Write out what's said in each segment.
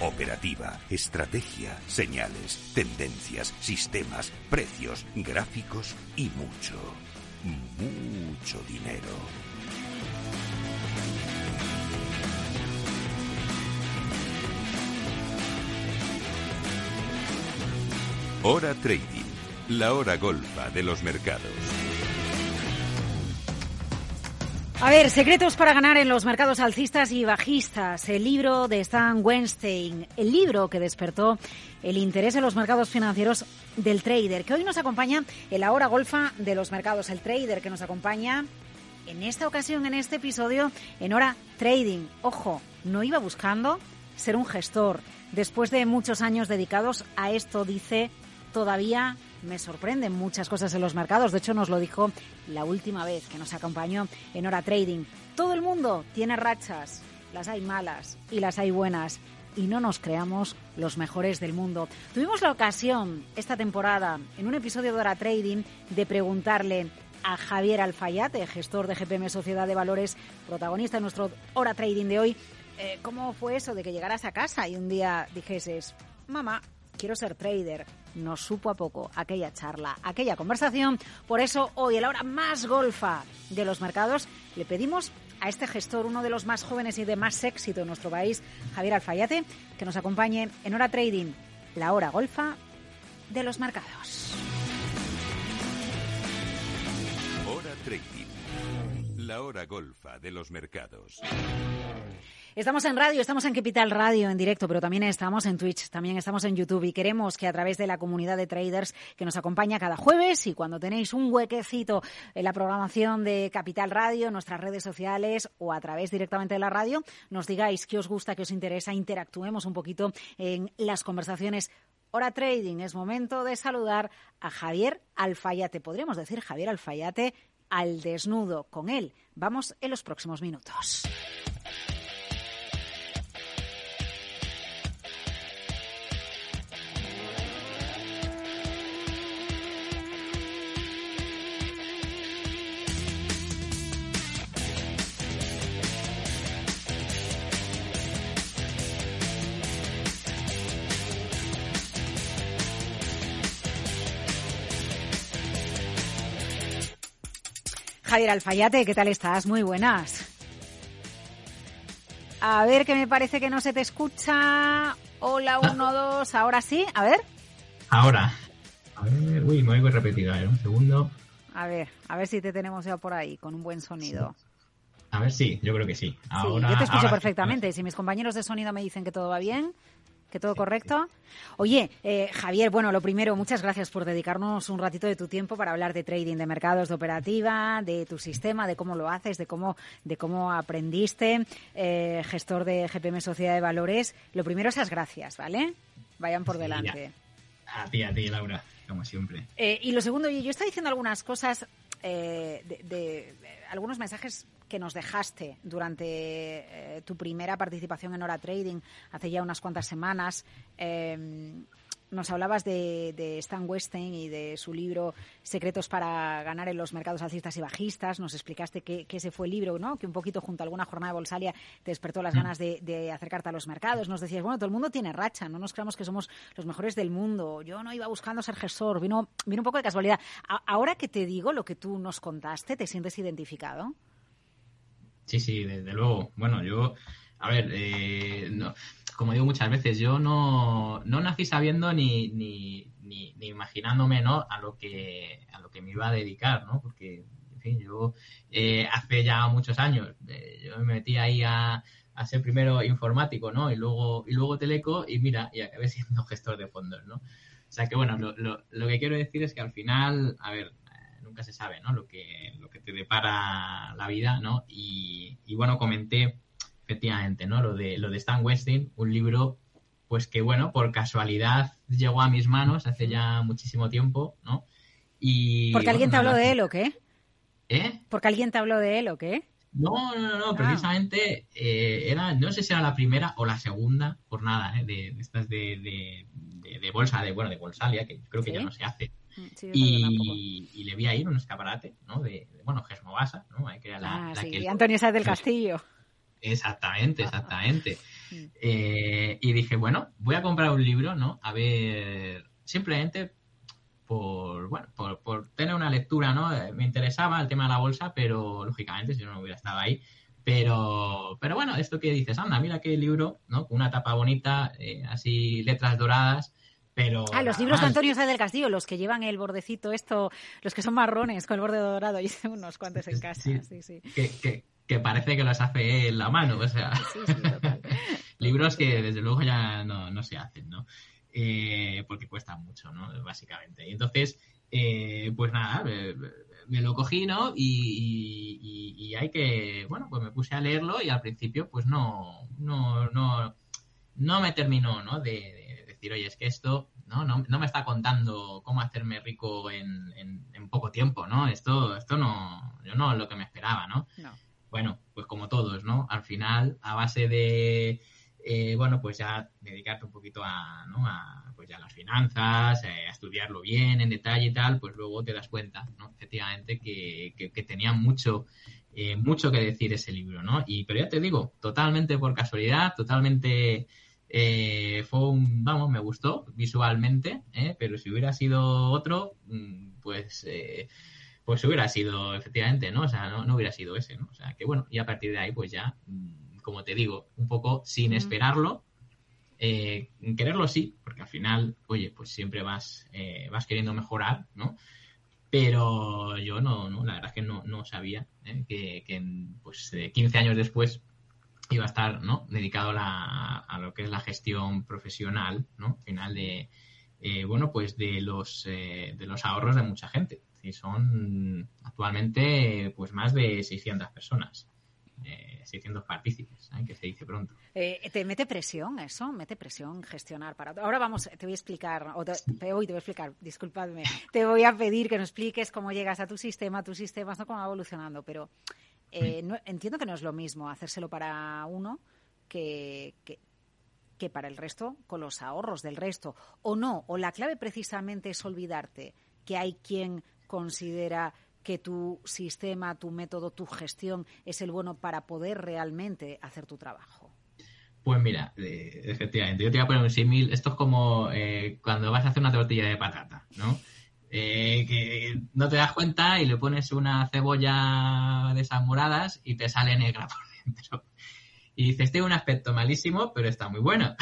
operativa, estrategia, señales, tendencias, sistemas, precios, gráficos y mucho, mucho dinero. Hora Trading, la hora golfa de los mercados. A ver, secretos para ganar en los mercados alcistas y bajistas. El libro de Stan Weinstein, el libro que despertó el interés en los mercados financieros del trader, que hoy nos acompaña en la hora golfa de los mercados. El trader que nos acompaña en esta ocasión, en este episodio, en hora trading. Ojo, no iba buscando ser un gestor. Después de muchos años dedicados a esto, dice, todavía me sorprenden muchas cosas en los mercados. De hecho, nos lo dijo la última vez que nos acompañó en Hora Trading. Todo el mundo tiene rachas. Las hay malas y las hay buenas. Y no nos creamos los mejores del mundo. Tuvimos la ocasión esta temporada, en un episodio de Hora Trading, de preguntarle a Javier Alfayate, gestor de GPM Sociedad de Valores, protagonista de nuestro Hora Trading de hoy, eh, ¿cómo fue eso de que llegaras a casa y un día dijeses, mamá, quiero ser trader? Nos supo a poco aquella charla, aquella conversación. Por eso hoy, a la hora más golfa de los mercados, le pedimos a este gestor, uno de los más jóvenes y de más éxito en nuestro país, Javier Alfayate, que nos acompañe en Hora Trading, la hora golfa de los mercados. Hora Trading, la hora golfa de los mercados. Estamos en radio, estamos en Capital Radio en directo, pero también estamos en Twitch, también estamos en YouTube y queremos que a través de la comunidad de traders que nos acompaña cada jueves y cuando tenéis un huequecito en la programación de Capital Radio, nuestras redes sociales o a través directamente de la radio, nos digáis qué os gusta, qué os interesa, interactuemos un poquito en las conversaciones Hora Trading, es momento de saludar a Javier Alfayate. Podríamos decir Javier Alfayate al desnudo. Con él vamos en los próximos minutos. Javier Alfayate, ¿qué tal estás? Muy buenas. A ver, que me parece que no se te escucha. Hola, ah. uno, dos, ahora sí, a ver. Ahora. A ver, uy, me oigo repetida, ¿eh? un segundo. A ver, a ver si te tenemos ya por ahí, con un buen sonido. A ver, sí, yo creo que sí. Ahora, sí yo te escucho perfectamente. Si mis compañeros de sonido me dicen que todo va bien, ¿Que todo correcto? Oye, eh, Javier, bueno, lo primero, muchas gracias por dedicarnos un ratito de tu tiempo para hablar de trading, de mercados, de operativa, de tu sistema, de cómo lo haces, de cómo, de cómo aprendiste, eh, gestor de GPM Sociedad de Valores. Lo primero, esas gracias, ¿vale? Vayan por delante. A ti, a ti, Laura, como siempre. Eh, y lo segundo, yo estaba diciendo algunas cosas, de algunos mensajes que nos dejaste durante eh, tu primera participación en Hora Trading hace ya unas cuantas semanas. Em, nos hablabas de, Stan Weinstein y de su libro Secretos para ganar en los mercados alcistas y bajistas. Nos explicaste que, ese fue el libro, ¿no? Que un poquito junto a alguna jornada bolsaria te despertó las mm. ganas de, acercarte a los mercados. Nos decías, bueno, todo el mundo tiene racha, no nos creamos que somos los mejores del mundo. Yo no iba buscando ser gestor, vino, vino un poco de casualidad. ahora que te digo lo que tú nos contaste, ¿te sientes identificado? Sí, sí, desde luego. Bueno, yo, a ver, eh, no, como digo muchas veces, yo no, no nací sabiendo ni, ni, ni, imaginándome ¿no? a, lo que, a lo que me iba a dedicar, ¿no? Porque, en fin, yo eh, hace ya muchos años, eh, yo me metí ahí a, a, ser primero informático, ¿no? Y luego, y luego teleco y mira, y acabé siendo gestor de fondos, ¿no? O sea que, bueno, lo, lo, lo que quiero decir es que al final, a ver, nunca se sabe, ¿no? Lo que, lo que te depara la vida, ¿no? Y, bueno, comenté efectivamente, ¿no? Lo de, lo de Stan Westing, un libro, pues que bueno, por casualidad llegó a mis manos hace ya muchísimo tiempo, ¿no? Y, ¿Porque alguien te habló de él o qué? ¿Eh? ¿Porque alguien te habló de él o qué? No, no, no, ah. precisamente eh, era, no sé si era la primera o la segunda por nada, ¿eh? de, estas de, de, bolsa, de bueno, de bolsalia, que creo que ya no se hace. Mm, y, le vi ahí en un escaparate, ¿no? De, bueno, Gesmovasa, ¿no? Que era la, ah, sí, Antonio Sáez del Castillo. Exactamente, exactamente. Mm. Eh, y dije, bueno, voy a comprar un libro, ¿no? A ver, simplemente por, bueno, por, por tener una lectura, ¿no? Eh, me interesaba el tema de la bolsa, pero lógicamente si no hubiera estado ahí. Pero, pero bueno, esto que dices, anda, mira qué libro, ¿no? Con una tapa bonita, eh, así letras doradas, pero... Ah, los libros de Antonio Sáenz del Castillo, los que llevan el bordecito esto, los que son marrones con el borde dorado, y unos cuantos en casa, sí, sí. Que, que, parece que los hace en la mano, o sea... libros que desde luego ya no, no se hacen, ¿no? Eh, porque cuesta mucho, ¿no? Básicamente. Y entonces, eh, pues nada, me, lo cogí, ¿no? Y, hay que, bueno, pues me puse a leerlo y al principio, pues no, no, no, no me terminó, ¿no? De, decir, oye, es que esto, ¿no? No, no me está contando cómo hacerme rico en, en, poco tiempo, ¿no? Esto, esto no, yo no es lo que me esperaba, ¿no? no. Bueno, pues como todos, ¿no? Al final, a base de eh, bueno, pues ya dedicarte un poquito a, ¿no? a pues ya las finanzas, eh, a estudiarlo bien en detalle y tal, pues luego te das cuenta, ¿no? Efectivamente, que, que, tenía mucho, eh, mucho que decir ese libro, ¿no? Y, pero ya te digo, totalmente por casualidad, totalmente fue un, vamos, me gustó visualmente, pero si hubiera sido otro, mm, pues, pues hubiera sido, efectivamente, ¿no? O sea, no, no hubiera sido ese, ¿no? O sea, que bueno, y a partir de ahí, pues ya mm, como te digo, un poco sin esperarlo. Eh, quererlo sí, porque al final, oye, pues siempre vas, eh, vas queriendo mejorar, ¿no? Pero yo no, no la verdad es que no, no sabía ¿eh? que, que, pues 15 años después iba a estar, ¿no? Dedicado a, a lo que es la gestión profesional, ¿no? Al final de, bueno, pues de los, de los ahorros de mucha gente. Y son actualmente, pues más de 600 personas. 600 partícipes, ¿eh? que se dice pronto. Eh, ¿Te mete presión eso? ¿Mete presión gestionar para...? Ahora vamos, te voy a explicar, o te, hoy te voy a explicar, disculpadme, te voy a pedir que nos expliques cómo llegas a tu sistema, tus sistemas, no cómo va evolucionando, pero eh, entiendo que no es lo mismo hacérselo para uno que, que, que para el resto, con los ahorros del resto. O no, o la clave precisamente es olvidarte que hay quien considera que tu sistema, tu método, tu gestión es el bueno para poder realmente hacer tu trabajo? Pues mira, eh, efectivamente, yo te voy a poner un símil. Esto es como eh, cuando vas a hacer una tortilla de patata, ¿no? Eh, que no te das cuenta y le pones una cebolla de esas moradas y te sale negra por dentro. Y dices, tiene un aspecto malísimo, pero está muy bueno.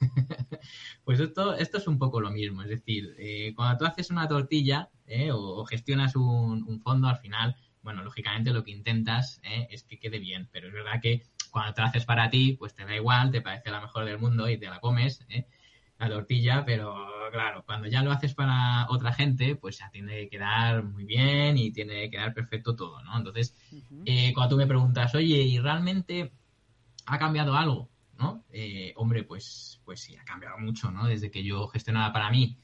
pues esto, esto es un poco lo mismo. Es decir, cuando tú haces una tortilla, ¿eh? o, gestionas un, fondo, al final, bueno, lógicamente lo que intentas ¿eh? es que quede bien, pero es verdad que cuando te lo haces para ti, pues te da igual, te parece la mejor del mundo y te la comes, ¿eh? La tortilla, pero claro, cuando ya lo haces para otra gente, pues ya tiene que quedar muy bien y tiene que quedar perfecto todo, ¿no? Entonces, cuando tú me preguntas, oye, ¿y realmente ha cambiado algo? ¿No? hombre, pues, pues sí, ha cambiado mucho, ¿no? Desde que yo gestionaba para mí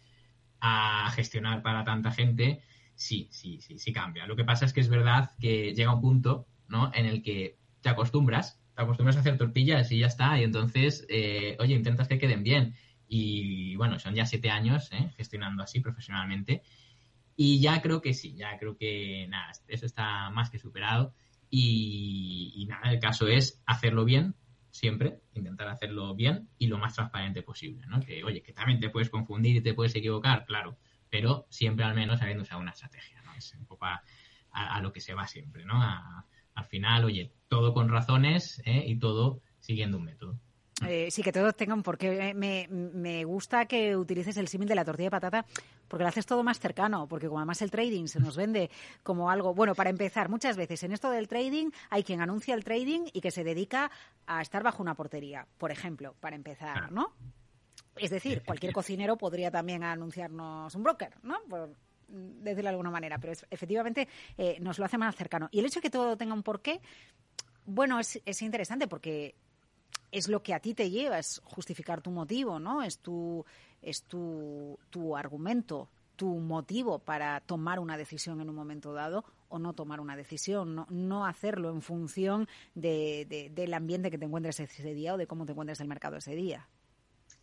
a gestionar para tanta gente, sí, sí, sí, sí cambia. Lo que pasa es que es verdad que llega un punto, ¿no? En el que te acostumbras, te acostumbras a hacer tortillas y ya está, y entonces, eh, oye, intentas que queden bien. Y bueno, son ya siete años ¿eh? gestionando así profesionalmente. Y ya creo que sí, ya creo que nada, eso está más que superado. Y, nada, el caso es hacerlo bien, siempre, intentar hacerlo bien y lo más transparente posible, ¿no? Que, oye, que también te puedes confundir y te puedes equivocar, claro, pero siempre al menos habiendo usado una estrategia, ¿no? Es un poco a, lo que se va siempre, ¿no? al final, oye, todo con razones ¿eh? y todo siguiendo un método. Eh, sí, que todos tengan, porque eh, me, me gusta que utilices el símil de la tortilla de patata, porque lo haces todo más cercano, porque como además el trading se nos vende como algo, bueno, para empezar, muchas veces en esto del trading hay quien anuncia el trading y que se dedica a estar bajo una portería, por ejemplo, para empezar, ¿no? Es decir, cualquier cocinero podría también anunciarnos un broker, ¿no? Por decirlo de alguna manera, pero efectivamente eh, nos lo hace más cercano. Y el hecho de que todo tenga un porqué, bueno, es, es interesante porque es lo que a ti te lleva, es justificar tu motivo, ¿no? Es tu, es tu, tu argumento, tu motivo para tomar una decisión en un momento dado o no tomar una decisión, no, no hacerlo en función de, del ambiente que te encuentres ese día o de cómo te encuentres el mercado ese día.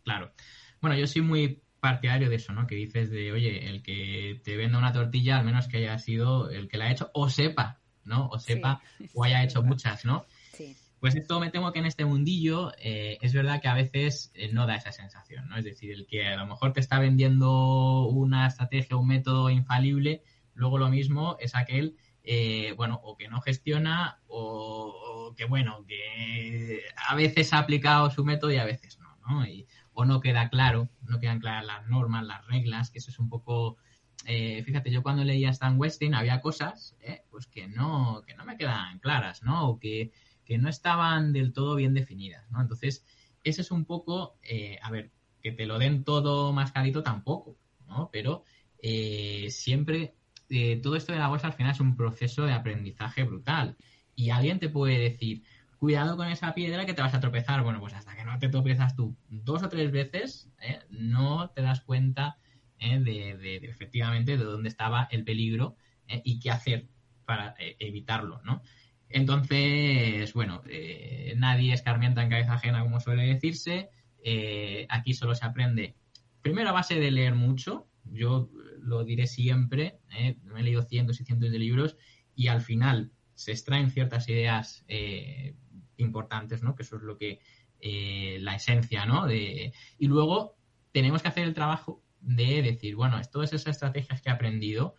Claro. Bueno, yo soy muy partidario de eso, ¿no? Que dices de, oye, el que te venda una tortilla, al menos que haya sido el que la ha hecho, o sepa, ¿no? O sepa, o haya hecho muchas, ¿no? Sí. Pues esto me temo que en este mundillo eh, es verdad que a veces eh, no da esa sensación, ¿no? Es decir, el que a lo mejor te está vendiendo una estrategia, un método infalible, luego lo mismo es aquel, eh, bueno, o que no gestiona o, que, bueno, que a veces ha aplicado su método y a veces no, ¿no? o no queda claro, no quedan claras las normas, las reglas, que eso es un poco... fíjate, yo cuando leía Stan Westing había cosas pues que no, que no me quedan claras, ¿no? O que que no estaban del todo bien definidas, ¿no? Entonces, ese es un poco, eh, a ver, que te lo den todo más clarito tampoco, ¿no? Pero eh, siempre, eh, todo esto de la bolsa al final es un proceso de aprendizaje brutal. Y alguien te puede decir, cuidado con esa piedra que te vas a tropezar. Bueno, pues hasta que no te tropezas tú dos o tres veces, no te das cuenta de, de, efectivamente de dónde estaba el peligro y qué hacer para evitarlo, ¿no? Entonces, bueno, eh, nadie escarmienta en cabeza ajena, como suele decirse. Eh, aquí solo se aprende, primero a base de leer mucho, yo lo diré siempre, eh, me he leído cientos y cientos de libros y al final se extraen ciertas ideas importantes, ¿no? Que eso es lo que, la esencia, ¿no? De, y luego tenemos que hacer el trabajo de decir, bueno, todas esas estrategias que he aprendido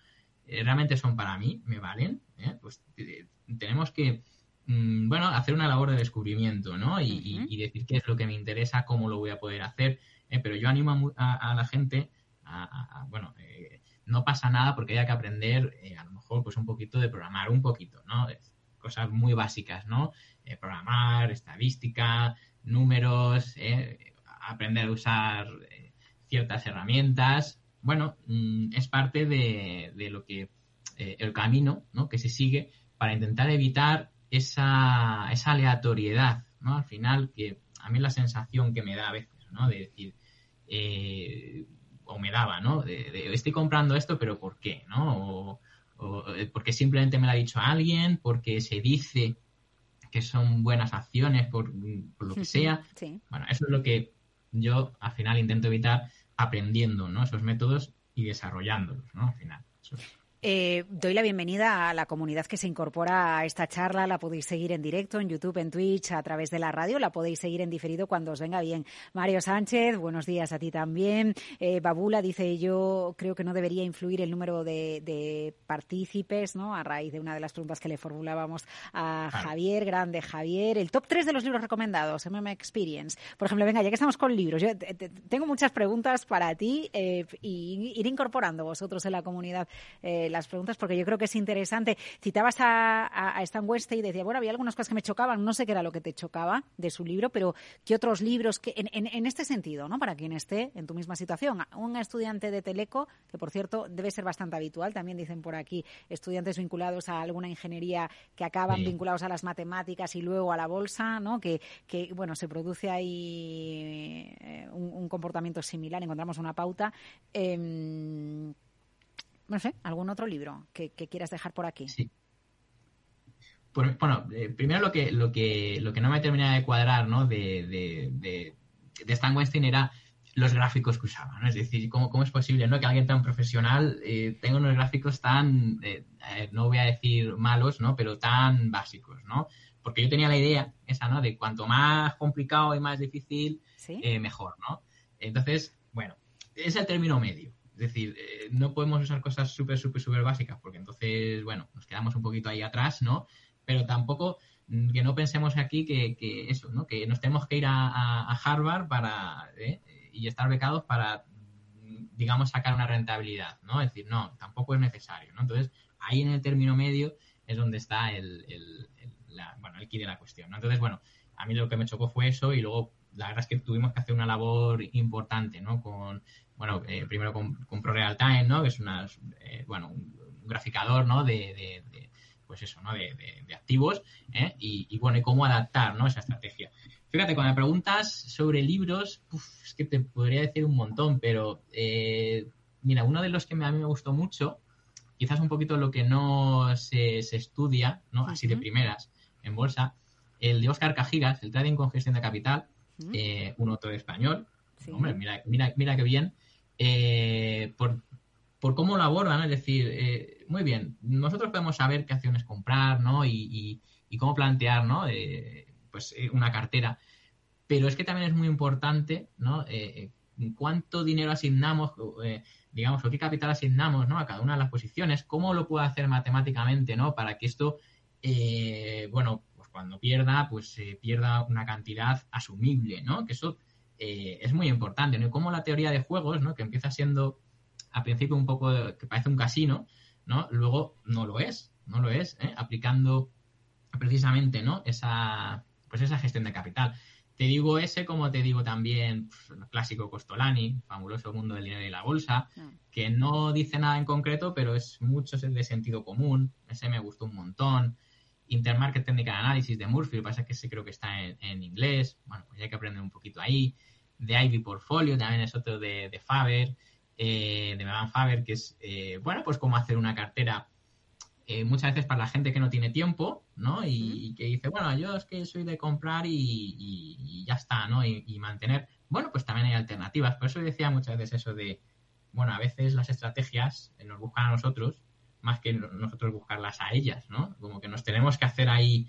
realmente son para mí, me valen, pues tenemos que, mm, bueno, hacer una labor de descubrimiento, ¿no? Y, decir qué es lo que me interesa, cómo lo voy a poder hacer. ¿eh? Pero yo animo a, la gente a, bueno, eh, no pasa nada porque haya que aprender, eh, a lo mejor, pues un poquito de programar, un poquito, ¿no? Cosas muy básicas, ¿no? programar, estadística, números, aprender a usar ciertas herramientas. Bueno, mm, es parte de, de lo que el camino ¿no? que se sigue para intentar evitar esa, esa aleatoriedad, ¿no? Al final, que a mí la sensación que me da a veces, ¿no? De decir, eh, o me daba, ¿no? De, estoy comprando esto, pero ¿por qué? ¿no? O, eh, porque simplemente me lo ha dicho alguien, porque se dice que son buenas acciones por, lo que sea. Bueno, eso es lo que yo al final intento evitar aprendiendo, ¿no? Esos métodos y desarrollándolos, ¿no? Al final. Eh, doy la bienvenida a la comunidad que se incorpora a esta charla. La podéis seguir en directo, en YouTube, en Twitch, a través de la radio. La podéis seguir en diferido cuando os venga bien. Mario Sánchez, buenos días a ti también. Eh, Babula dice, yo creo que no debería influir el número de, partícipes, ¿no? A raíz de una de las preguntas que le formulábamos a Javier, grande Javier. El top 3 de los libros recomendados, MM Experience. Por ejemplo, venga, ya que estamos con libros, yo tengo muchas preguntas para ti eh, y ir incorporando vosotros en la comunidad las preguntas porque yo creo que es interesante. Citabas a, Stan West y decía, bueno, había algunas cosas que me chocaban, no sé qué era lo que te chocaba de su libro, pero ¿qué otros libros que en, este sentido, ¿no? Para quien esté en tu misma situación, un estudiante de Teleco, que por cierto debe ser bastante habitual, también dicen por aquí estudiantes vinculados a alguna ingeniería que acaban vinculados a las matemáticas y luego a la bolsa, ¿no? Que, que bueno, se produce ahí eh, un, comportamiento similar, encontramos una pauta. Em, no sé, algún otro libro que, quieras dejar por aquí. Sí. bueno, eh, primero lo que, lo que lo que no me terminaba de cuadrar, ¿no? De, de, de, Stan Weinstein era los gráficos que usaba, ¿no? Es decir, ¿cómo, cómo es posible, ¿no? Que alguien tan profesional eh, tenga unos gráficos tan, eh, no voy a decir malos, ¿no? Pero tan básicos, ¿no? Porque yo tenía la idea esa, ¿no? De cuanto más complicado y más difícil, mejor, ¿no? Entonces, bueno, es el término medio. Decir, eh, no podemos usar cosas súper, súper, súper básicas porque entonces, bueno, nos quedamos un poquito ahí atrás, ¿no? Pero tampoco mm, que no pensemos aquí que, que eso, ¿no? Que nos tenemos que ir a, Harvard para ¿eh? y estar becados para, mm, digamos, sacar una rentabilidad, ¿no? Es decir, no, tampoco es necesario, ¿no? Entonces, ahí en el término medio es donde está el, el, la, bueno, el key de la cuestión, ¿no? Entonces, bueno, a mí lo que me chocó fue eso y luego la verdad es que tuvimos que hacer una labor importante, ¿no? Con, bueno, eh, primero con, con ProRealTime, ¿no? Que es una, eh, bueno, un, graficador, ¿no? De, pues eso, ¿no? De, activos, ¿eh? y, bueno, y cómo adaptar, ¿no? Esa estrategia. Fíjate, cuando me preguntas sobre libros, es que te podría decir un montón, pero mira, uno de los que a mí me gustó mucho, quizás un poquito lo que no se, estudia, ¿no? Así de primeras en bolsa, el de Oscar Cajigas, el Trading con Gestión de Capital, un autor español, hombre, mira, mira, mira qué bien, eh, por, cómo lo abordan, es decir, eh, muy bien, nosotros podemos saber qué acciones comprar, ¿no? Y, cómo plantear, ¿no? Eh, pues una cartera. Pero es que también es muy importante, ¿no? cuánto dinero asignamos, digamos, o qué capital asignamos, ¿no? A cada una de las posiciones, cómo lo puedo hacer matemáticamente, ¿no? Para que esto, bueno, cuando pierda, pues pierda una cantidad asumible, ¿no? Que eso es muy importante, ¿no? como la teoría de juegos, ¿no? Que empieza siendo al principio un poco que parece un casino, ¿no? Luego no lo es, no lo es, ¿eh? aplicando precisamente, ¿no? Esa, pues esa gestión de capital. Te digo ese como te digo también el clásico Costolani, fabuloso mundo del dinero y la bolsa, ah. que no dice nada en concreto, pero es mucho de sentido común. Ese me gustó un montón. Intermarket Technical Analysis de Murphy, lo que pasa es que ese creo que está en, inglés. Bueno, pues hay que aprender un poquito ahí. De Ivy Portfolio también es otro de, de Faber eh, de Megan Faber, que es, eh, bueno, pues cómo hacer una cartera eh, muchas veces para la gente que no tiene tiempo, ¿no? Y, que dice, bueno, yo es que soy de comprar y, ya está, ¿no? Y, mantener. Bueno, pues también hay alternativas. Por eso decía muchas veces eso de, bueno, a veces las estrategias nos buscan a nosotros más que nosotros buscarlas a ellas, ¿no? Como que nos tenemos que hacer ahí,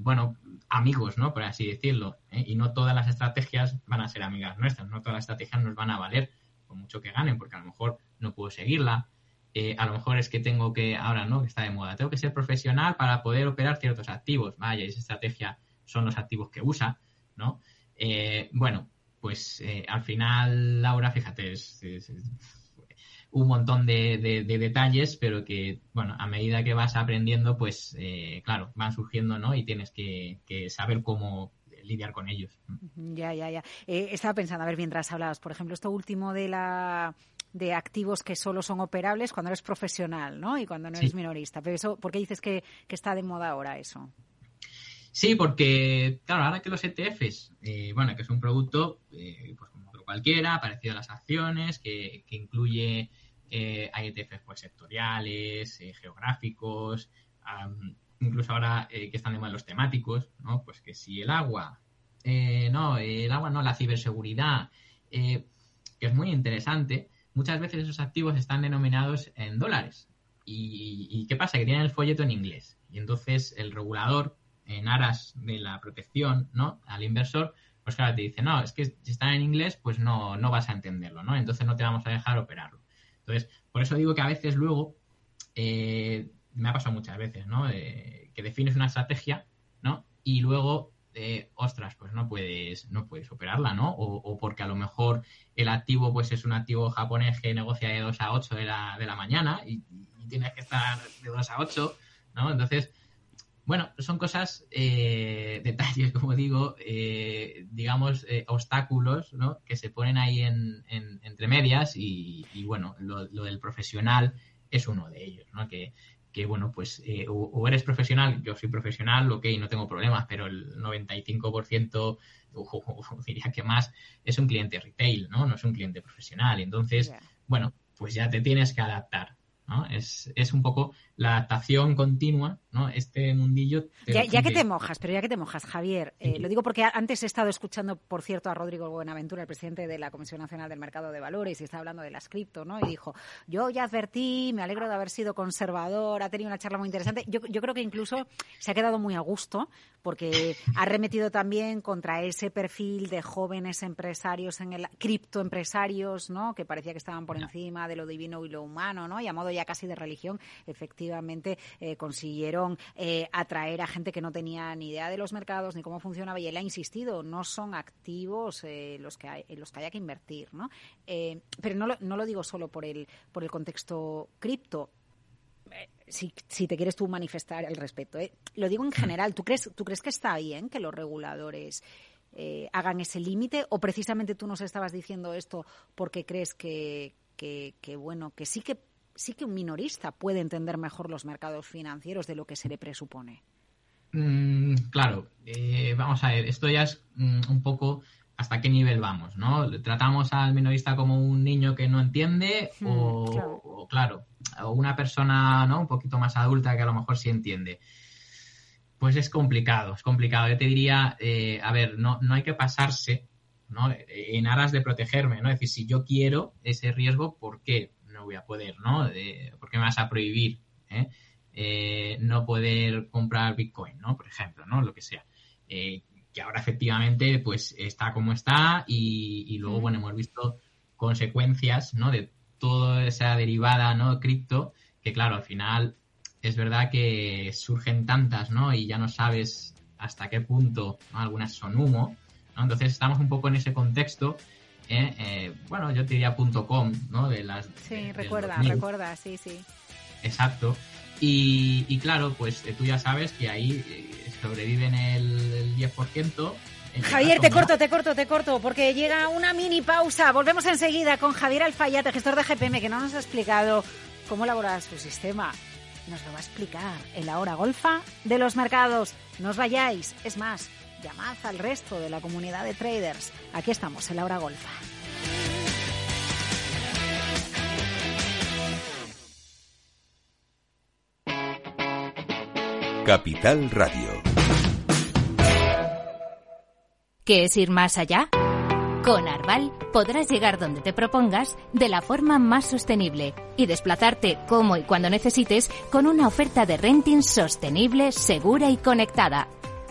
bueno, amigos, ¿no? Por así decirlo. ¿eh? Y no todas las estrategias van a ser amigas nuestras, no todas las estrategias nos van a valer, por mucho que ganen, porque a lo mejor no puedo seguirla. Eh, a lo mejor es que tengo que, ahora no, que está de moda, tengo que ser profesional para poder operar ciertos activos. Vaya, esa estrategia son los activos que usa, ¿no? Eh, bueno, pues al final, Laura, fíjate, es un montón de, detalles, pero que, bueno, a medida que vas aprendiendo, pues, eh, claro, van surgiendo, ¿no? Y tienes que, saber cómo lidiar con ellos. Ya, ya, ya. Eh, estaba pensando, a ver, mientras hablabas, por ejemplo, esto último de la de activos que solo son operables cuando eres profesional, ¿no? Y cuando no eres minorista. Pero eso, ¿por qué dices que, está de moda ahora eso? Sí, porque, claro, ahora que los ETFs, eh, bueno, que es un producto, pues como cualquiera, parecido a las acciones, que, que incluye eh, ETFs pues, sectoriales, eh, geográficos, incluso ahora eh, que están de moda los temáticos, ¿no? Pues que si el agua, no, el agua no, la ciberseguridad, que es muy interesante, muchas veces esos activos están denominados en dólares. ¿Y, qué pasa? Que tienen el folleto en inglés. Y entonces el regulador, en aras de la protección, ¿no? Al inversor, pues claro, te dice, no, es que si están en inglés, pues no, no vas a entenderlo, ¿no? Entonces no te vamos a dejar operarlo. Entonces, por eso digo que a veces luego, eh, me ha pasado muchas veces, ¿no? que defines una estrategia, ¿no? Y luego, eh, ostras, pues no puedes, no puedes operarla, ¿no? O, porque a lo mejor el activo, pues es un activo japonés que negocia de 2 a 8 de la, de la mañana y, y tienes que estar de 2 a 8, ¿no? Entonces, bueno, son cosas, eh, detalles, como digo, eh, digamos, eh, obstáculos, ¿no? Que se ponen ahí en, entre medias y, bueno, lo, del profesional es uno de ellos, ¿no? Que, que bueno, pues o, eres profesional, yo soy profesional, ok, no tengo problemas, pero el 95%, o, diría que más, es un cliente retail, ¿no? No es un cliente profesional. Entonces, bueno, pues ya te tienes que adaptar. ¿no? Es, es un poco la adaptación continua, ¿no? Este mundillo. Ya, que te mojas, pero ya que te mojas, Javier, eh, lo digo porque antes he estado escuchando, por cierto, a Rodrigo Buenaventura, el presidente de la Comisión Nacional del Mercado de Valores, y está hablando de las cripto, ¿no? Y dijo, yo ya advertí, me alegro de haber sido conservador, ha tenido una charla muy interesante. Yo, yo creo que incluso se ha quedado muy a gusto, porque ha remetido también contra ese perfil de jóvenes empresarios en el criptoempresarios, ¿no? Que parecía que estaban por encima de lo divino y lo humano, ¿no? Y a modo ya casi de religión, efectivamente eh, consiguieron eh, atraer a gente que no tenía ni idea de los mercados ni cómo funcionaba y él ha insistido, no son activos eh, los que hay, los que haya que invertir, ¿no? pero no lo, no lo digo solo por el por el contexto cripto, si, si, te quieres tú manifestar al respecto. Lo digo en general, ¿tú crees, ¿tú crees que está bien que los reguladores hagan ese límite o precisamente tú nos estabas diciendo esto porque crees que, que, bueno, que sí que sí que un minorista puede entender mejor los mercados financieros de lo que se le presupone. Mm, claro, eh, vamos a ver, esto ya es mm, un poco hasta qué nivel vamos, ¿no? ¿Tratamos al minorista como un niño que no entiende hmm, o, claro. o, una persona, ¿no? Un poquito más adulta que a lo mejor sí entiende? Pues es complicado, es complicado. Yo te diría, eh, a ver, no, no hay que pasarse, ¿no? En aras de protegerme, ¿no? Es decir, si yo quiero ese riesgo, ¿por qué? No voy a poder, ¿no? ¿Por qué me vas a prohibir? Eh? eh, no poder comprar Bitcoin, ¿no? Por ejemplo, ¿no? Lo que sea. Eh, que ahora efectivamente pues está como está y, luego, bueno, hemos visto consecuencias, ¿no? De toda esa derivada, ¿no? Cripto, que claro, al final es verdad que surgen tantas, ¿no? Y ya no sabes hasta qué punto, Algunas son humo, ¿no? Entonces estamos un poco en ese contexto ¿eh? Eh, bueno, yo te diría .com, ¿no? De las, sí, recuerda, recuerda, sí, sí. Exacto. Y, claro, pues eh, tú ya sabes que ahí sobreviven el, 10%. Javier, te corto, te corto, te corto, porque llega una mini pausa. Volvemos enseguida con Javier Alfayate, gestor de GPM, que no nos ha explicado cómo elaborar su sistema. Nos lo va a explicar en la hora golfa de los mercados. No os vayáis, es más, llamad al resto de la comunidad de traders. Aquí estamos en la hora golfa. Capital Radio. ¿Qué es ir más allá? Con Arval podrás llegar donde te propongas de la forma más sostenible y desplazarte como y cuando necesites con una oferta de renting sostenible, segura y conectada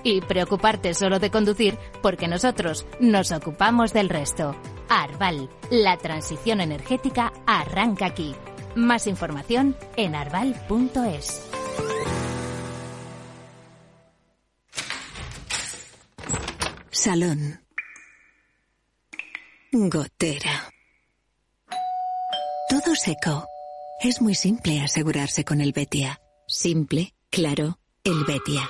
y preocuparte solo de conducir porque nosotros nos ocupamos del resto. Arval, la transición energética arranca aquí. Más información en arval.es. Salón. Gotera. Todo seco. Es muy simple asegurarse con el Betia. Simple, claro, el Betia.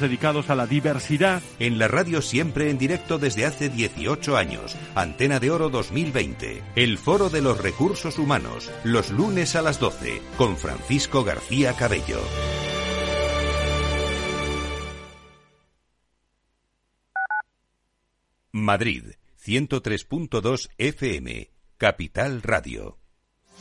dedicados a la diversidad. En la radio siempre en directo desde hace 18 años. Antena de Oro 2020. El Foro de los Recursos Humanos. Los lunes a las 12. Con Francisco García Cabello. Madrid, 103.2 FM, Capital Radio.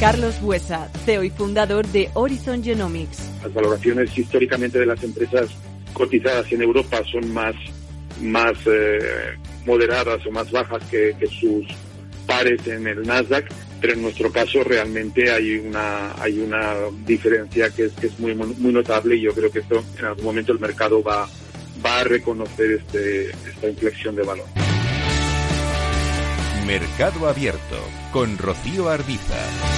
Carlos Buesa, CEO y fundador de Horizon Genomics. Las valoraciones históricamente de las empresas cotizadas en Europa son más, más eh, moderadas o más bajas que, sus pares en el Nasdaq, pero en nuestro caso realmente hay una, hay una diferencia que es, que es muy, muy notable y yo creo que esto en algún momento el mercado va, va a reconocer este, esta inflexión de valor. Mercado Abierto con Rocío Arbiza.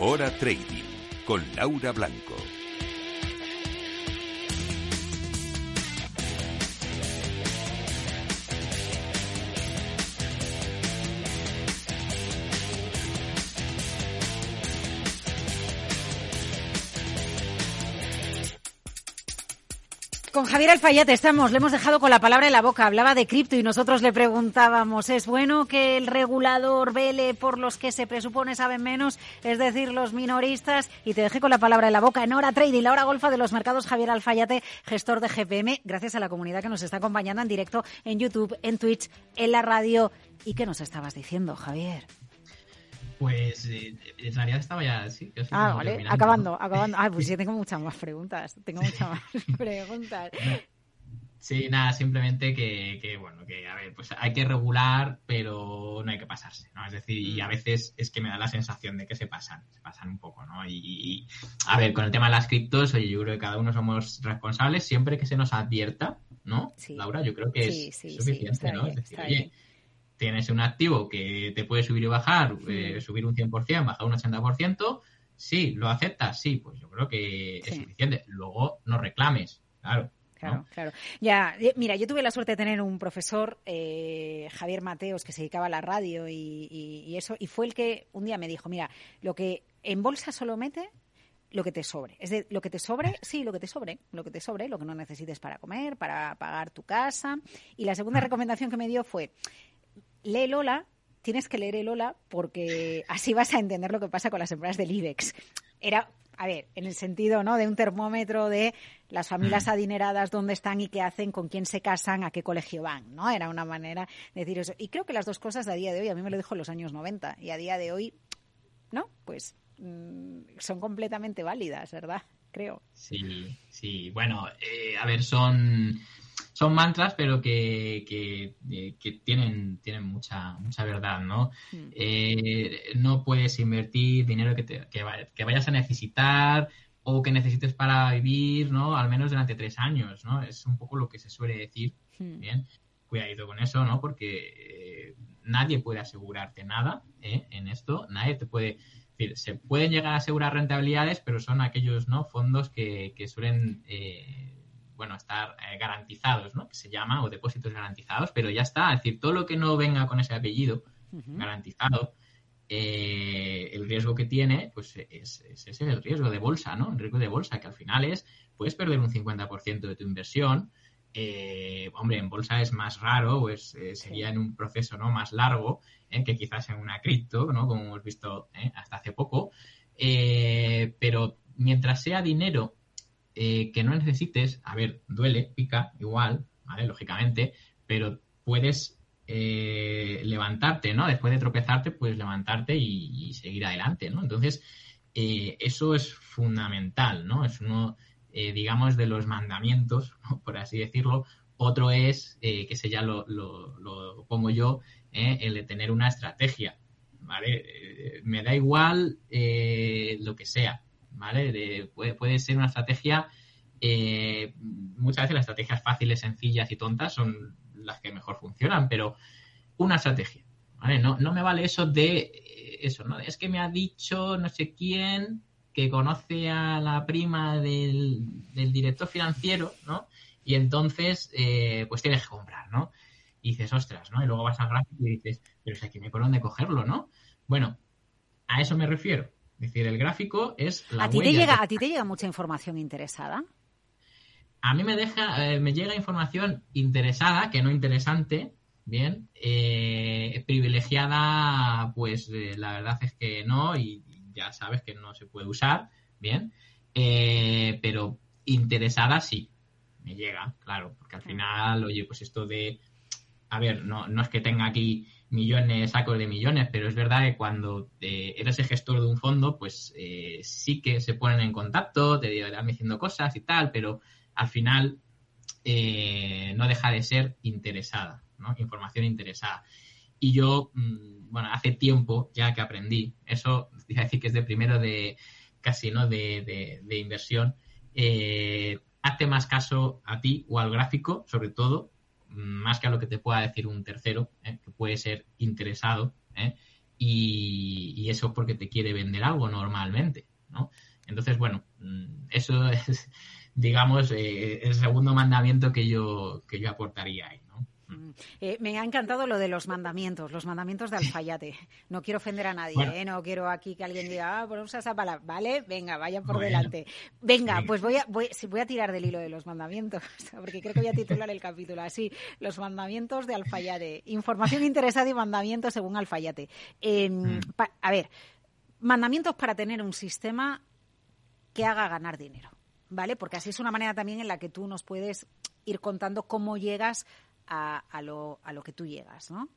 Hora Trading con Laura Blanco. Con Javier Alfayate estamos, le hemos dejado con la palabra en la boca, hablaba de cripto y nosotros le preguntábamos, ¿es bueno que el regulador vele por los que se presupone saben menos, es decir, los minoristas? Y te dejé con la palabra en la boca en hora trading, la hora golfa de los mercados, Javier Alfayate, gestor de GPM, gracias a la comunidad que nos está acompañando en directo en YouTube, en Twitch, en la radio. ¿Y qué nos estabas diciendo, Javier? Pues eh, en realidad estaba ya así. Ah, vale, acabando, acabando. Ah, pues sí, tengo muchas más preguntas. Tengo muchas más preguntas. Sí, nada, simplemente que, que, bueno, que a ver, pues hay que regular, pero no hay que pasarse, ¿no? Es decir, y a mm. veces es que me da la sensación de que se pasan, se pasan un poco, ¿no? Y, a ver, con el tema de las criptos, oye, yo creo que cada uno somos responsables siempre que se nos advierta, ¿no? Laura, yo creo que es, suficiente, ¿no? es decir, oye, tienes un activo que te puede subir y bajar, eh, subir un 100%, bajar un 80%, sí, lo aceptas, sí, pues yo creo que es suficiente. Luego no reclames, claro. Claro, claro. Ya, eh, mira, yo tuve la suerte de tener un profesor, eh, Javier Mateos, que se dedicaba a la radio y, y, eso, y fue el que un día me dijo, mira, lo que en bolsa solo mete lo que te sobre. Es de lo que te sobre, sí, lo que te sobre, lo que te sobre, lo que no necesites para comer, para pagar tu casa. Y la segunda recomendación que me dio fue, lee Lola, tienes que leer el Lola porque así vas a entender lo que pasa con las empresas del IBEX. Era, a ver, en el sentido ¿no? de un termómetro de las familias mm. adineradas, dónde están y qué hacen, con quién se casan, a qué colegio van, ¿no? Era una manera de decir eso. Y creo que las dos cosas a día de hoy, a mí me lo dijo en los años 90, y a día de hoy, ¿no? Pues mm, son completamente válidas, ¿verdad? Creo. Sí, sí. Bueno, eh, a ver, son son mantras, pero que, que, eh, tienen, tienen mucha, mucha verdad, ¿no? Hmm. Eh, no puedes invertir dinero que, que, vayas a necesitar o que necesites para vivir, ¿no? Al menos durante tres años, ¿no? Es un poco lo que se suele decir, hmm. ¿bien? Cuidadito con eso, ¿no? Porque eh, nadie puede asegurarte nada en esto, nadie te puede... Se pueden llegar a asegurar rentabilidades, pero son aquellos ¿no? fondos que, que suelen bueno, estar eh, garantizados, ¿no? Que se llama, o depósitos garantizados, pero ya está. Es decir, todo lo que no venga con ese apellido garantizado, eh, el riesgo que tiene, pues es, ese es el riesgo de bolsa, ¿no? El riesgo de bolsa, que al final es, puedes perder un 50% de tu inversión. Eh, hombre, en bolsa es más raro, pues sería en un proceso no más largo que quizás en una cripto, ¿no? Como hemos visto hasta hace poco. pero mientras sea dinero eh, que no necesites, a ver, duele, pica, igual, ¿vale? Lógicamente, pero puedes eh, levantarte, ¿no? Después de tropezarte, puedes levantarte y, seguir adelante, ¿no? Entonces, eh, eso es fundamental, ¿no? Es uno, digamos, de los mandamientos, por así decirlo. Otro es, que se ya lo, lo pongo yo, el de tener una estrategia, ¿vale? me da igual lo que sea, ¿vale? puede, ser una estrategia, eh, muchas veces las estrategias fáciles, sencillas y tontas son las que mejor funcionan, pero una estrategia, ¿vale? No, no me vale eso de eh, eso, ¿no? Es que me ha dicho no sé quién que conoce a la prima del, director financiero, ¿no? Y entonces, eh, pues tienes que comprar, ¿no? Y dices, ostras, ¿no? Y luego vas al gráfico y dices, pero es aquí me por dónde cogerlo, ¿no? Bueno, a eso me refiero. Es decir, el gráfico es la ¿A ti te llega, ¿A ti te llega mucha información interesada? A mí me deja, eh, me llega información interesada, que no interesante, bien, eh, privilegiada, pues eh, la verdad es que no, y ya sabes que no se puede usar, bien, pero interesada sí, me llega, claro, porque al final, oye, pues esto de, a ver, no, no es que tenga aquí millones, sacos de millones, pero es verdad que cuando eh, eres el gestor de un fondo, pues eh, sí que se ponen en contacto, te van diciendo cosas y tal, pero al final eh, no deja de ser interesada, ¿no? Información interesada. Y yo, mm, bueno, hace tiempo ya que aprendí, eso iba a decir que es de primero de casi, ¿no? De, de inversión, hazte más caso a ti o al gráfico, sobre todo, más que a lo que te pueda decir un tercero, ¿eh? que puede ser interesado, ¿eh? y, eso es porque te quiere vender algo normalmente, ¿no? Entonces, bueno, mm, eso es, digamos, eh, el segundo mandamiento que yo, que yo aportaría ahí, eh, me ha encantado lo de los mandamientos, los mandamientos de Alfayate. No quiero ofender a nadie, ¿eh? no quiero aquí que alguien diga, ah, pues usa esa palabra. Vale, venga, vaya por delante. Venga, pues voy a, voy, voy a tirar del hilo de los mandamientos, porque creo que voy a titular el capítulo así: Los mandamientos de Alfayate. Información interesada y mandamientos según Alfayate. Em, mm. a ver, mandamientos para tener un sistema que haga ganar dinero. ¿Vale? Porque así es una manera también en la que tú nos puedes ir contando cómo llegas a, lo, a lo que tú llegas, ¿no?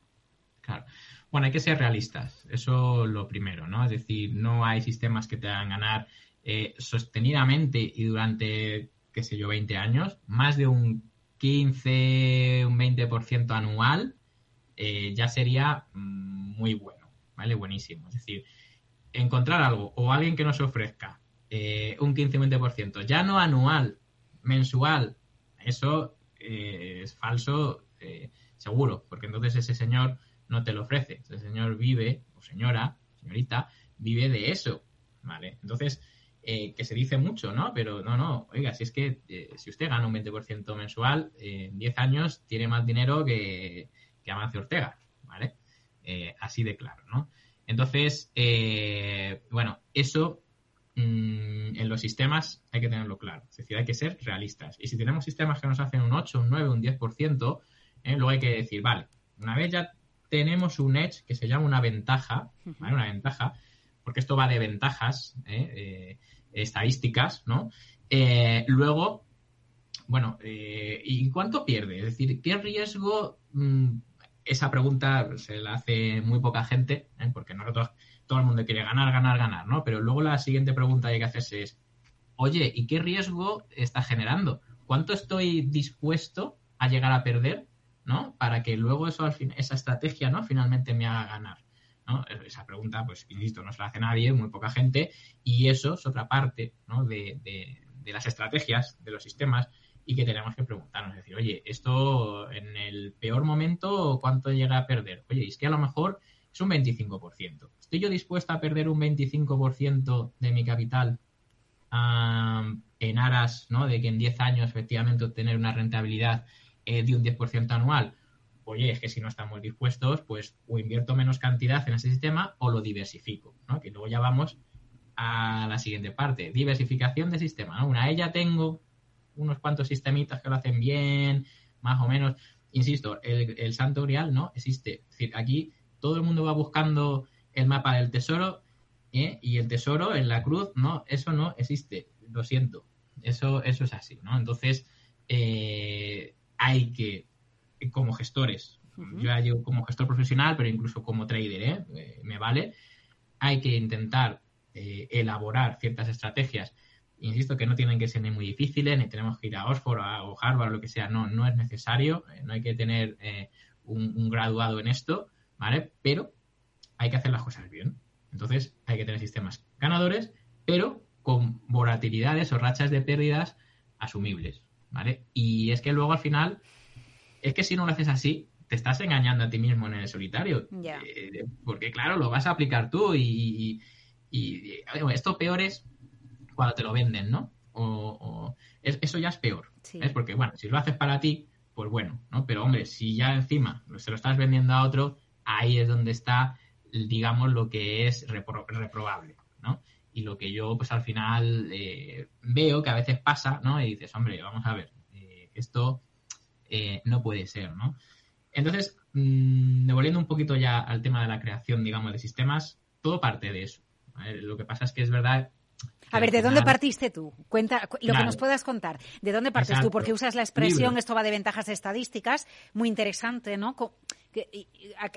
Claro. Bueno, hay que ser realistas. Eso lo primero, ¿no? Es decir, no hay sistemas que te hagan ganar eh, sostenidamente y durante, qué sé yo, 20 años, más de un 15, un 20% anual, eh, ya sería mm, muy bueno, ¿vale? Buenísimo. Es decir, encontrar algo o alguien que nos ofrezca eh, un 15-20%, ya no anual, mensual, eso eh, es falso eh, seguro, porque entonces ese señor no te lo ofrece. Ese señor vive, o señora, señorita, vive de eso, ¿vale? Entonces, eh, que se dice mucho, ¿no? Pero no, no, oiga, si es que si usted gana un 20% mensual, en 10 años tiene más dinero que, que Amancio Ortega, ¿vale? así de claro, ¿no? Entonces, bueno, eso Mm, en los sistemas hay que tenerlo claro. Es decir, hay que ser realistas. Y si tenemos sistemas que nos hacen un 8, un 9, un 10%, eh, luego hay que decir, vale, una vez ya tenemos un edge que se llama una ventaja, Una ventaja, porque esto va de ventajas eh, eh, estadísticas, ¿no? luego, bueno, ¿y cuánto pierde? Es decir, ¿qué riesgo? Mm, esa pregunta se la hace muy poca gente, porque nosotros todo el mundo quiere ganar, ganar, ganar, ¿no? Pero luego la siguiente pregunta que hay que hacerse es, oye, ¿y qué riesgo está generando? ¿Cuánto estoy dispuesto a llegar a perder, ¿no? Para que luego eso al fin, esa estrategia, ¿no? Finalmente me haga ganar. ¿no? Esa pregunta, pues, insisto, no se la hace nadie, muy poca gente, y eso es otra parte, ¿no? De, de las estrategias, de los sistemas, y que tenemos que preguntarnos, es decir, oye, esto en el peor momento, ¿cuánto llega a perder? Oye, es que a lo mejor es un 25%. ¿Estoy yo dispuesta a perder un 25% de mi capital en aras ¿no? de que en 10 años efectivamente obtener una rentabilidad eh, de un 10% anual? Oye, es que si no estamos dispuestos, pues o invierto menos cantidad en ese sistema o lo diversifico, ¿no? Que luego ya vamos a la siguiente parte, diversificación de sistema, ¿no? Una ella tengo unos cuantos sistemitas que lo hacen bien, más o menos. Insisto, el, el santo grial no existe. Es decir, aquí todo el mundo va buscando el mapa del tesoro ¿eh? y el tesoro en la cruz, no, eso no existe, lo siento, eso, eso es así, ¿no? Entonces, eh, hay que, como gestores, yo ya llevo como gestor profesional, pero incluso como trader, ¿eh? ¿eh? me vale, hay que intentar elaborar ciertas estrategias. Insisto que no tienen que ser ni muy difíciles, ni tenemos que ir a Oxford o Harvard o lo que sea, no, no es necesario, no hay que tener un graduado en esto, ¿vale? Pero hay que hacer las cosas bien. Entonces hay que tener sistemas ganadores, pero con volatilidades o rachas de pérdidas asumibles, ¿vale? Y es que luego al final, es que si no lo haces así, te estás engañando a ti mismo en el solitario. Eh, porque claro, lo vas a aplicar tú y, esto peor es cuando te lo venden, ¿no? O, eso ya es peor. Es porque, bueno, si lo haces para ti, pues bueno, ¿no? Pero hombre, si ya encima se lo estás vendiendo a otro, ahí es donde está digamos, lo que es reprobable, ¿no? Y lo que yo, pues al final eh, veo que a veces pasa, ¿no? Y dices, hombre, vamos a ver, eh, esto eh, no puede ser, ¿no? Entonces, mm, devolviendo un poquito ya al tema de la creación, digamos, de sistemas, todo parte de eso. Lo que pasa es que es verdad a ver, ¿de dónde partiste tú? Cuenta lo que nos puedas contar. ¿De dónde partes tú? Porque usas la expresión, esto va de ventajas estadísticas, muy interesante, ¿no?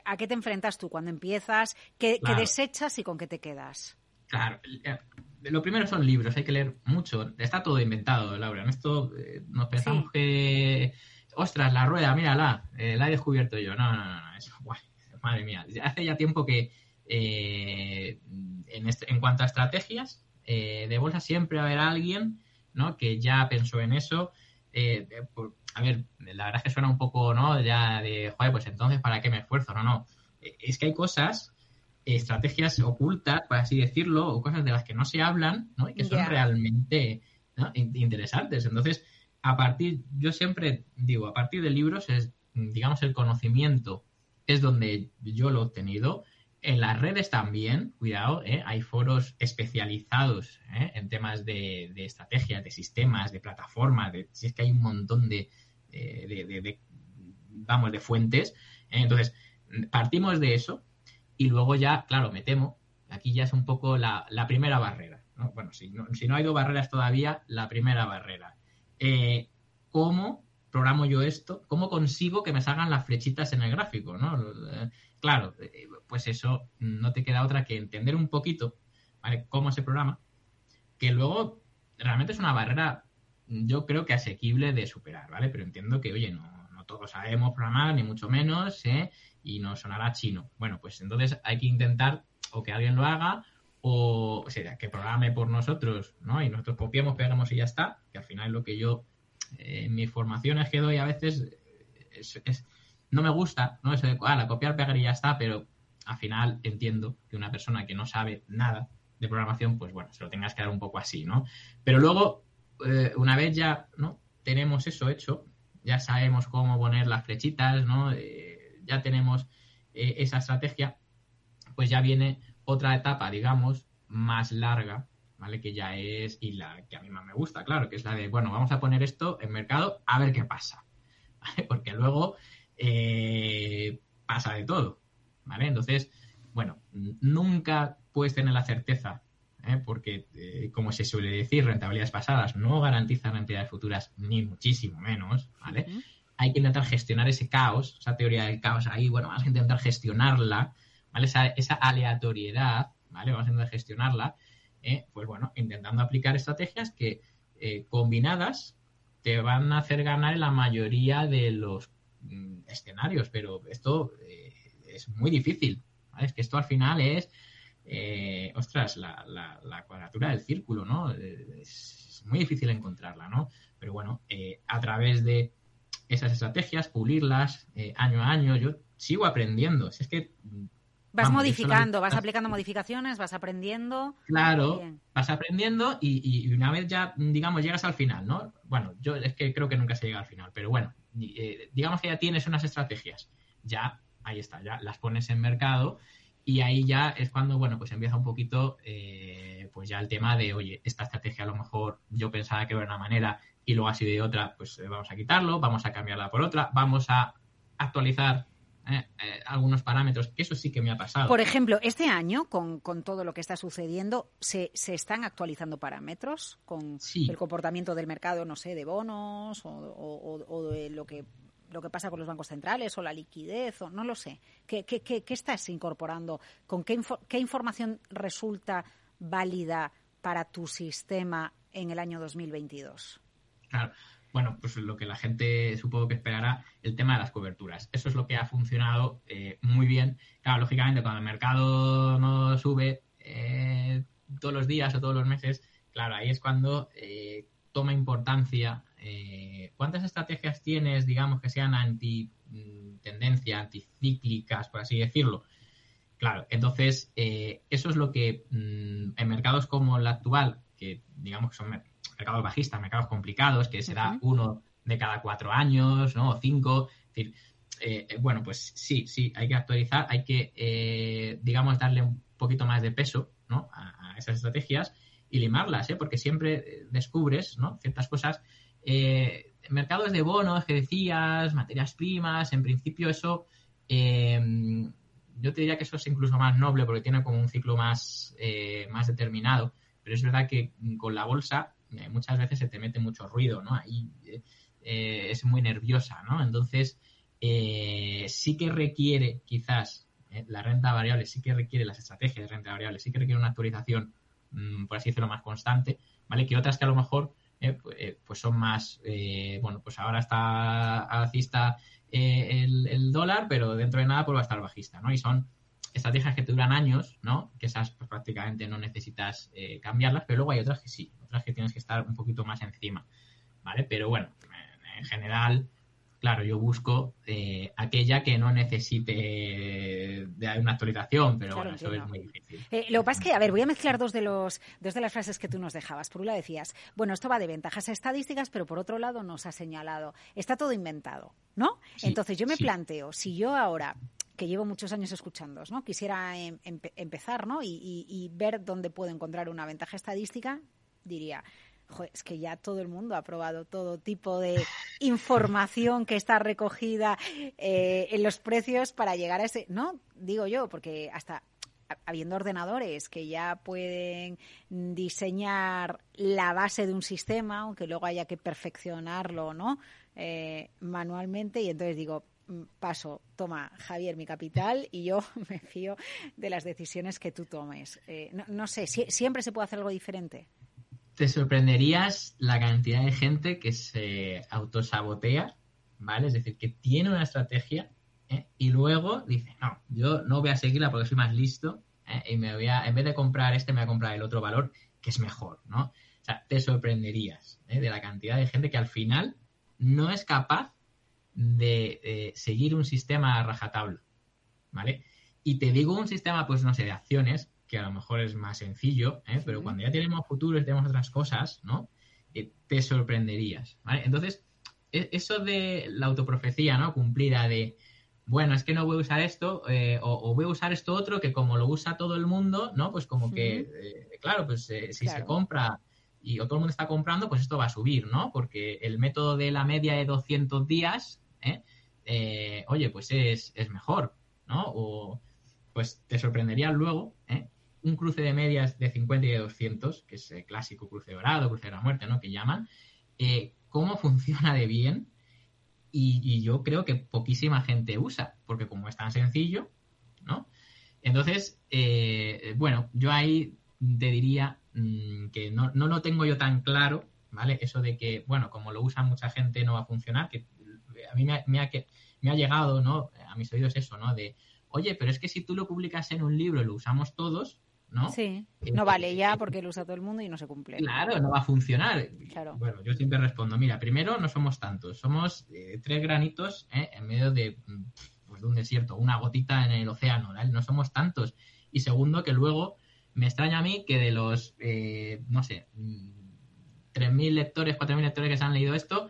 ¿A, qué te enfrentas tú cuando empiezas? ¿Qué, desechas y con qué te quedas? Claro, eh, lo primero son libros, hay que leer mucho. Está todo inventado, Laura. En esto eh, nos pensamos que, ostras, la rueda, mírala, eh, la he descubierto yo. No, no, no, eso, guay, madre mía. Hace ya tiempo que en, este, en cuanto a estrategias, eh, de bolsa siempre va a haber alguien ¿no? que ya pensó en eso. Eh, a ver, la verdad es que suena un poco, ¿no? Ya de, joder, pues entonces, ¿para qué me esfuerzo? No, no. Eh, es que hay cosas, estrategias ocultas, por así decirlo, o cosas de las que no se hablan, ¿no? Y que son realmente interesantes. Entonces, a partir, yo siempre digo, a partir de libros es digamos, el conocimiento es donde yo lo he obtenido. En las redes también, cuidado, ¿eh? hay foros especializados ¿eh? en temas de, estrategias, de sistemas, de plataformas, de, si es que hay un montón de, de vamos, de fuentes. ¿eh? Entonces, partimos de eso y luego ya, claro, me temo, aquí ya es un poco la, primera barrera. Bueno, si no, si no hay dos barreras todavía, la primera barrera. ¿Cómo programo yo esto, ¿cómo consigo que me salgan las flechitas en el gráfico? ¿no? Eh, claro, eh, pues eso no te queda otra que entender un poquito ¿vale? cómo se programa, que luego realmente es una barrera, yo creo que asequible de superar, ¿vale? Pero entiendo que, oye, no, todos sabemos programar, ni mucho menos, ¿eh? y nos sonará chino. Bueno, pues entonces hay que intentar o que alguien lo haga o, o sea, que programe por nosotros, ¿no? Y nosotros copiamos, pegamos y ya está, que al final es lo que yo en mis formaciones que doy a veces es, no me gusta, ¿no? Eso de, ah, la copiar, pegar y ya está, pero al final entiendo que una persona que no sabe nada de programación, pues bueno, se lo tengas que dar un poco así, ¿no? Pero luego, eh, una vez ya, ¿no? Tenemos eso hecho, ya sabemos cómo poner las flechitas, ¿no? Eh, ya tenemos eh, esa estrategia, pues ya viene otra etapa, digamos, más larga, ¿vale? Que ya es, y la que a mí más me gusta, claro, que es la de, bueno, vamos a poner esto en mercado a ver qué pasa, Porque luego eh, pasa de todo, ¿vale? Entonces, bueno, nunca puedes tener la certeza, ¿eh? porque, eh, como se suele decir, rentabilidades pasadas no garantizan rentabilidades futuras, ni muchísimo menos, ¿vale? Hay que intentar gestionar ese caos, esa teoría del caos ahí, bueno, vamos a intentar gestionarla, ¿vale? Esa, esa aleatoriedad, ¿vale? Vamos a intentar gestionarla ¿eh? pues bueno, intentando aplicar estrategias que eh, combinadas te van a hacer ganar en la mayoría de los mm, escenarios, pero esto eh, es muy difícil. Es que esto al final es, ostras, la, la, cuadratura del círculo, ¿no? Es muy difícil encontrarla, ¿no? Pero bueno, a través de esas estrategias, pulirlas año a año, yo sigo aprendiendo. es que Vas modificando, vas aplicando modificaciones, vas aprendiendo. Claro, vas aprendiendo y, una vez ya, digamos, llegas al final, ¿no? Bueno, yo es que creo que nunca se llega al final, pero bueno, eh, digamos que ya tienes unas estrategias, ya, ahí está, ya las pones en mercado y ahí ya es cuando, bueno, pues empieza un poquito, eh, pues ya el tema de, oye, esta estrategia a lo mejor yo pensaba que era una manera y luego así de otra, pues eh, vamos a quitarlo, vamos a cambiarla por otra, vamos a actualizar eh, eh, algunos parámetros, eso sí que me ha pasado. Por ejemplo, este año, con, todo lo que está sucediendo, ¿se, se están actualizando parámetros con el comportamiento del mercado, no sé, de bonos o, de lo que lo que pasa con los bancos centrales o la liquidez o no lo sé. ¿Qué, qué, qué, estás incorporando? ¿Con qué, qué información resulta válida para tu sistema en el año 2022? Claro bueno, pues lo que la gente supongo que esperará, el tema de las coberturas. Eso es lo que ha funcionado eh, muy bien. Claro, lógicamente, cuando el mercado no sube eh, todos los días o todos los meses, claro, ahí es cuando eh, toma importancia cuántas estrategias tienes, digamos, que sean anti-tendencia, anticíclicas, por así decirlo. Claro, entonces, eso es lo que mm, en mercados como el actual, que digamos que son mercados bajistas, mercados complicados, que se da uno de cada cuatro años, ¿no? O cinco. Es decir, eh, eh, bueno, pues sí, sí, hay que actualizar, hay que, eh, digamos, darle un poquito más de peso, ¿no? A, esas estrategias y limarlas, ¿eh? Porque siempre descubres, ¿no? Ciertas cosas. mercados de bonos que decías, materias primas, en principio eso, yo te diría que eso es incluso más noble porque tiene como un ciclo más, más determinado. Pero es verdad que con la bolsa eh, muchas veces se te mete mucho ruido, ¿no? Ahí eh, es muy nerviosa, ¿no? Entonces, eh, sí que requiere quizás la renta variable, sí que requiere las estrategias de renta variable, sí que requiere una actualización, mm, por así decirlo, más constante, ¿vale? Que otras que a lo mejor pues son más, bueno, pues ahora está alcista el, el, dólar, pero dentro de nada pues va a estar bajista, ¿no? Y son estrategias que te duran años, ¿no? Que esas pues, prácticamente no necesitas eh, cambiarlas, pero luego hay otras que sí, otras que tienes que estar un poquito más encima, ¿vale? Pero bueno, en general, claro, yo busco eh, aquella que no necesite de una actualización, pero bueno, eso es muy difícil. Eh, lo que pasa es que, a ver, voy a mezclar dos de, los, dos de las frases que tú nos dejabas. Por un lado decías, bueno, esto va de ventajas estadísticas, pero por otro lado nos ha señalado, está todo inventado, ¿no? Entonces yo me planteo, si yo ahora que llevo muchos años escuchando, ¿no? Quisiera em, empezar, ¿no? y, ver dónde puedo encontrar una ventaja estadística, diría, es que ya todo el mundo ha probado todo tipo de información que está recogida eh, en los precios para llegar a ese, ¿no? Digo yo, porque hasta habiendo ordenadores que ya pueden diseñar la base de un sistema, aunque luego haya que perfeccionarlo, ¿no? Eh, manualmente y entonces digo, paso, toma Javier mi capital y yo me fío de las decisiones que tú tomes. Eh, no, sé, ¿siempre se puede hacer algo diferente? te sorprenderías la cantidad de gente que se autosabotea, ¿vale? Es decir, que tiene una estrategia ¿eh? y luego dice, no, yo no voy a seguirla porque soy más listo ¿eh? y me voy a, en vez de comprar este, me voy a comprar el otro valor que es mejor, ¿no? O sea, te sorprenderías de la cantidad de gente que al final no es capaz de seguir un sistema rajatabla, ¿vale? Y te digo un sistema, pues no sé, de acciones, que a lo mejor es más sencillo, ¿eh? pero cuando ya tenemos futuros y tenemos otras cosas, ¿no? Eh, te sorprenderías, ¿vale? Entonces, e, eso de la autoprofecía, ¿no? Cumplida de, bueno, es que no voy a usar esto, eh, o, voy a usar esto otro que como lo usa todo el mundo, ¿no? Pues como que, claro, pues si se compra y todo el mundo está comprando, pues esto va a subir, ¿no? Porque el método de la media de 200 días, oye, pues es, es mejor, ¿no? O pues te sorprendería luego, ¿eh? un cruce de medias de 50 y de 200, que es el clásico cruce dorado, cruce de la muerte, ¿no? Que llaman, eh, cómo funciona de bien y, yo creo que poquísima gente usa, porque como es tan sencillo, ¿no? Entonces, eh, bueno, yo ahí te diría mm, que no, no lo tengo yo tan claro, ¿vale? Eso de que, bueno, como lo usa mucha gente no va a funcionar, a mí me ha, me ha, me ha llegado, ¿no? A mis oídos eso, ¿no? De, oye, pero es que si tú lo publicas en un libro y lo usamos todos, ¿no? Sí, eh, no vale ya porque lo usa todo el mundo y no se cumple. Claro, no va a funcionar. Bueno, yo siempre respondo, mira, primero no somos tantos, somos eh, tres granitos ¿eh? en medio de, pues, de un desierto, una gotita en el océano, ¿vale? No somos tantos. Y segundo, que luego me extraña a mí que de los, no sé, 3.000 lectores, 4.000 lectores que se han leído esto,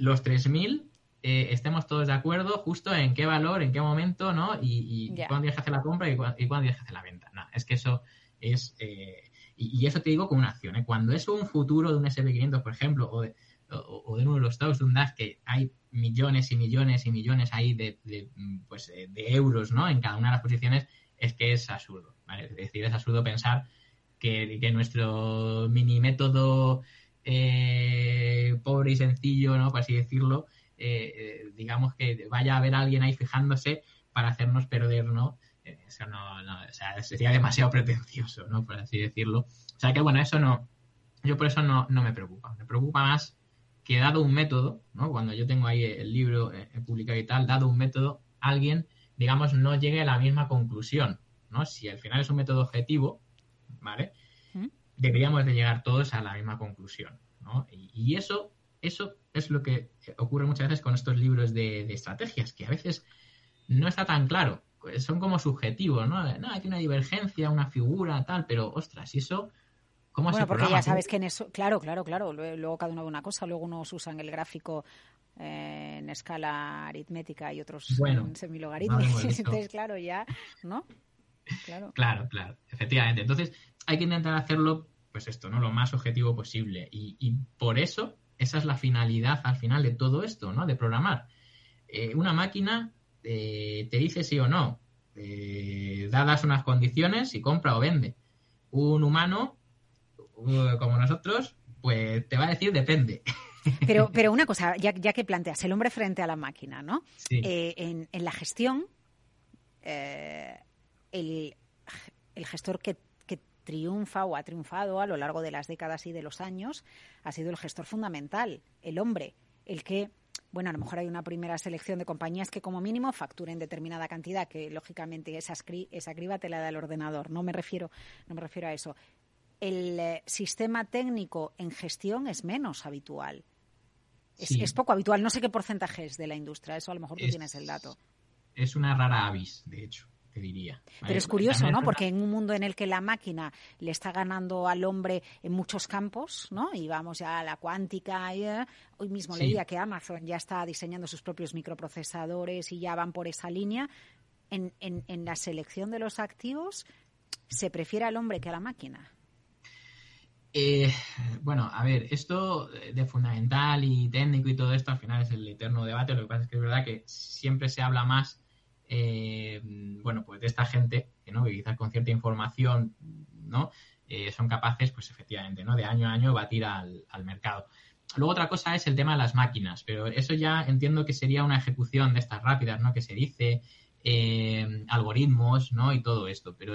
los 3.000 eh, estemos todos de acuerdo justo en qué valor, en qué momento, ¿no? Y, y cuándo tienes que hacer la compra y, cuándo, tienes que hacer la venta. No, es que eso es... Eh, y, eso te digo con una acción. ¿eh? Cuando es un futuro de un SP500, por ejemplo, o de, o, de uno de los stocks de un DAX que hay millones y millones y millones ahí de, pues, de euros, ¿no? En cada una de las posiciones, es que es absurdo, ¿vale? Es decir, es absurdo pensar que, que nuestro mini método pobre y sencillo, ¿no? Por así decirlo, eh, eh, digamos que vaya a haber alguien ahí fijándose para hacernos perder, ¿no? Eh, eso no, no, o sea, sería demasiado pretencioso, ¿no? Por así decirlo. O sea que, bueno, eso no, yo por eso no, no me preocupa. Me preocupa más que dado un método, ¿no? Cuando yo tengo ahí el libro publicado y tal, dado un método, alguien, digamos, no llegue a la misma conclusión, ¿no? Si al final es un método objetivo, ¿vale? Deberíamos de llegar todos a la misma conclusión, ¿no? y eso eso es lo que ocurre muchas veces con estos libros de, estrategias, que a veces no está tan claro. Son como subjetivos, ¿no? No, hay una divergencia, una figura, tal, pero ostras, ¿y eso cómo bueno, porque ya sabes que en eso, claro, claro, claro, luego cada uno ve una cosa, luego unos usan el gráfico eh, en escala aritmética y otros en semilogaritmos. Entonces, claro, ya, ¿no? Claro. claro, claro, efectivamente. Entonces, hay que intentar hacerlo, pues esto, ¿no? Lo más objetivo posible. y por eso esa es la finalidad al final de todo esto, ¿no? De programar. Eh, una máquina eh, te dice sí o no, eh, dadas unas condiciones, si compra o vende. Un humano, como nosotros, pues te va a decir depende. Pero, pero una cosa, ya, que planteas el hombre frente a la máquina, ¿no? En, la gestión, el, el gestor que triunfa o ha triunfado a lo largo de las décadas y de los años ha sido el gestor fundamental, el hombre, el que bueno, a lo mejor hay una primera selección de compañías que como mínimo facturen determinada cantidad, que lógicamente esa, esa criba te la da el ordenador. No me refiero, no me refiero a eso. El eh, sistema técnico en gestión es menos habitual. Es, poco habitual. No sé qué porcentaje es de la industria. Eso a lo mejor tú tienes el dato. Es una rara avis, de hecho. Te diría. Pero es curioso, ¿no? Porque en un mundo en el que la máquina le está ganando al hombre en muchos campos, ¿no? Y vamos ya a la cuántica. Eh, hoy mismo leía que Amazon ya está diseñando sus propios microprocesadores y ya van por esa línea. En, en, en la selección de los activos, ¿se prefiere al hombre que a la máquina? Eh, bueno, a ver, esto de fundamental y técnico y todo esto al final es el eterno debate. Lo que pasa es que es verdad que siempre se habla más, eh, bueno, pues de esta gente que, ¿no? que quizás con cierta información, ¿no? Eh, son capaces, pues efectivamente, ¿no? De año a año batir al, al mercado. Luego otra cosa es el tema de las máquinas, pero eso ya entiendo que sería una ejecución de estas rápidas, ¿no? Que se dice, algoritmos, ¿no? Y todo esto, pero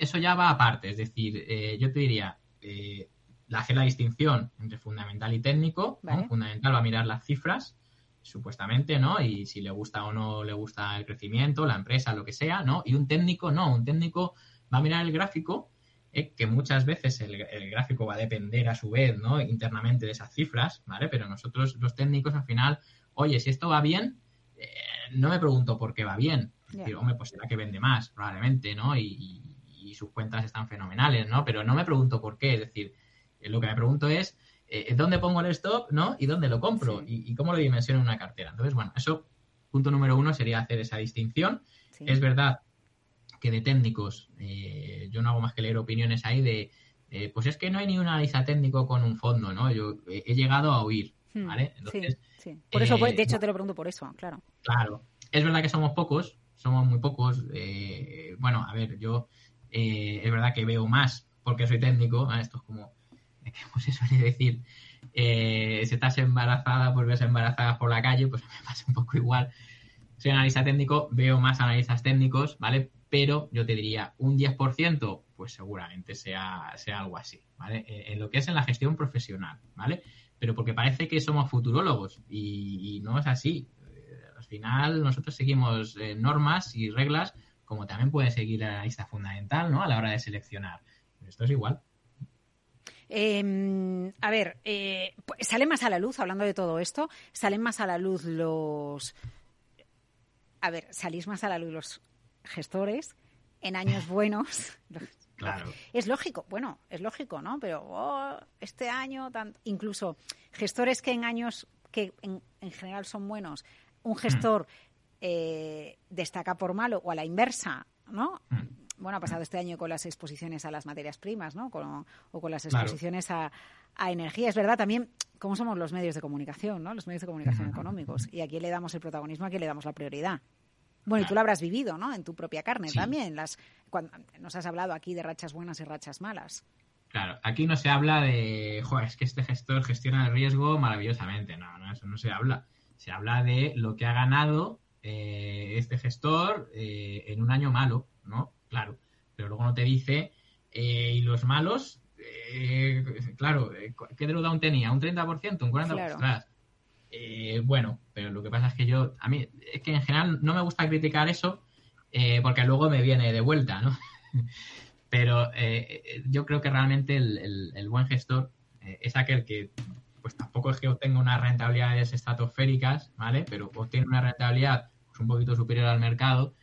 eso ya va aparte, es decir, eh, yo te diría, eh, hacer la distinción entre fundamental y técnico, fundamental va a mirar las cifras, supuestamente, ¿no? Y si le gusta o no le gusta el crecimiento, la empresa, lo que sea, ¿no? Y un técnico no, un técnico va a mirar el gráfico, eh, que muchas veces el, gráfico va a depender a su vez, ¿no? Internamente de esas cifras, ¿vale? Pero nosotros los técnicos al final, oye, si esto va bien, eh, no me pregunto por qué va bien. hombre, pues será que vende más, probablemente, ¿no? y, y sus cuentas están fenomenales, ¿no? Pero no me pregunto por qué, es decir, eh, lo que me pregunto es eh, dónde pongo el stop, ¿no? Y dónde lo compro y, cómo lo dimensiono en una cartera. Entonces, bueno, eso, punto número uno sería hacer esa distinción. Es verdad que de técnicos, eh, yo no hago más que leer opiniones ahí de, pues es que no hay ni un analista técnico con un fondo, ¿no? Yo he, llegado a oír, hmm, ¿vale? Entonces, sí, Por eso, de hecho, te lo pregunto por eso, claro. Claro. Es verdad que somos pocos, somos muy pocos. bueno, a ver, yo eh, es verdad que veo más porque soy técnico, esto es como, ¿cómo se suele decir? Eh, si estás embarazada, pues ves embarazada por la calle, pues me pasa un poco igual. Soy analista técnico, veo más analistas técnicos, ¿vale? Pero yo te diría, un 10%, pues seguramente sea, sea algo así, ¿vale? Eh, en lo que es en la gestión profesional, ¿vale? Pero porque parece que somos futurólogos y, no es así. al final nosotros seguimos normas y reglas como también puede seguir la lista fundamental, ¿no? A la hora de seleccionar. Esto es igual. Em, a ver, eh, sale más a la luz, hablando de todo esto, salen más a la luz los... A ver, salís más a la luz los gestores en años buenos. Claro. Es lógico, bueno, es lógico, ¿no? Pero oh, este año, incluso gestores que en años que en, en general son buenos, un gestor eh, destaca por malo o a la inversa, ¿no? Mm. Bueno, ha pasado este año con las exposiciones a las materias primas, ¿no? o con las exposiciones a, energía. Es verdad también cómo somos los medios de comunicación, ¿no? Los medios de comunicación económicos. Y a quién le damos el protagonismo, a quién le damos la prioridad. Bueno, y tú lo habrás vivido, ¿no? En tu propia carne también. Las, cuando, nos has hablado aquí de rachas buenas y rachas malas. Claro, aquí no se habla de, joder, es que este gestor gestiona el riesgo maravillosamente. No, no, eso no se habla. Se habla de lo que ha ganado eh, este gestor eh, en un año malo, ¿no? Claro, pero luego no te dice, eh, y los malos, claro, ¿qué drawdown tenía? ¿Un 30%? ¿Un 40%? bueno, pero lo que pasa es que yo, a mí, es que en general no me gusta criticar eso porque luego me viene de vuelta, ¿no? pero yo creo que realmente el buen gestor es aquel que pues tampoco es que obtenga unas rentabilidades estratosféricas, ¿vale? Pero obtiene una rentabilidad pues, un poquito superior al mercado,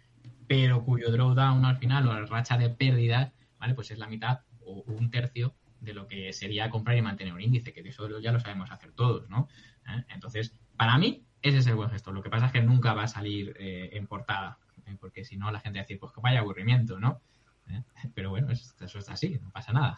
pero cuyo drawdown al final o la racha de pérdidas, ¿vale? Pues es la mitad o un tercio de lo que sería comprar y mantener un índice, que eso ya lo sabemos hacer todos, ¿no? ¿Eh? Entonces, para mí, ese es el buen gestor. Lo que pasa es que nunca va a salir eh, en portada, ¿eh? porque si no, la gente va a decir, pues que vaya aburrimiento, ¿no? Pero bueno, eso está así, no pasa nada.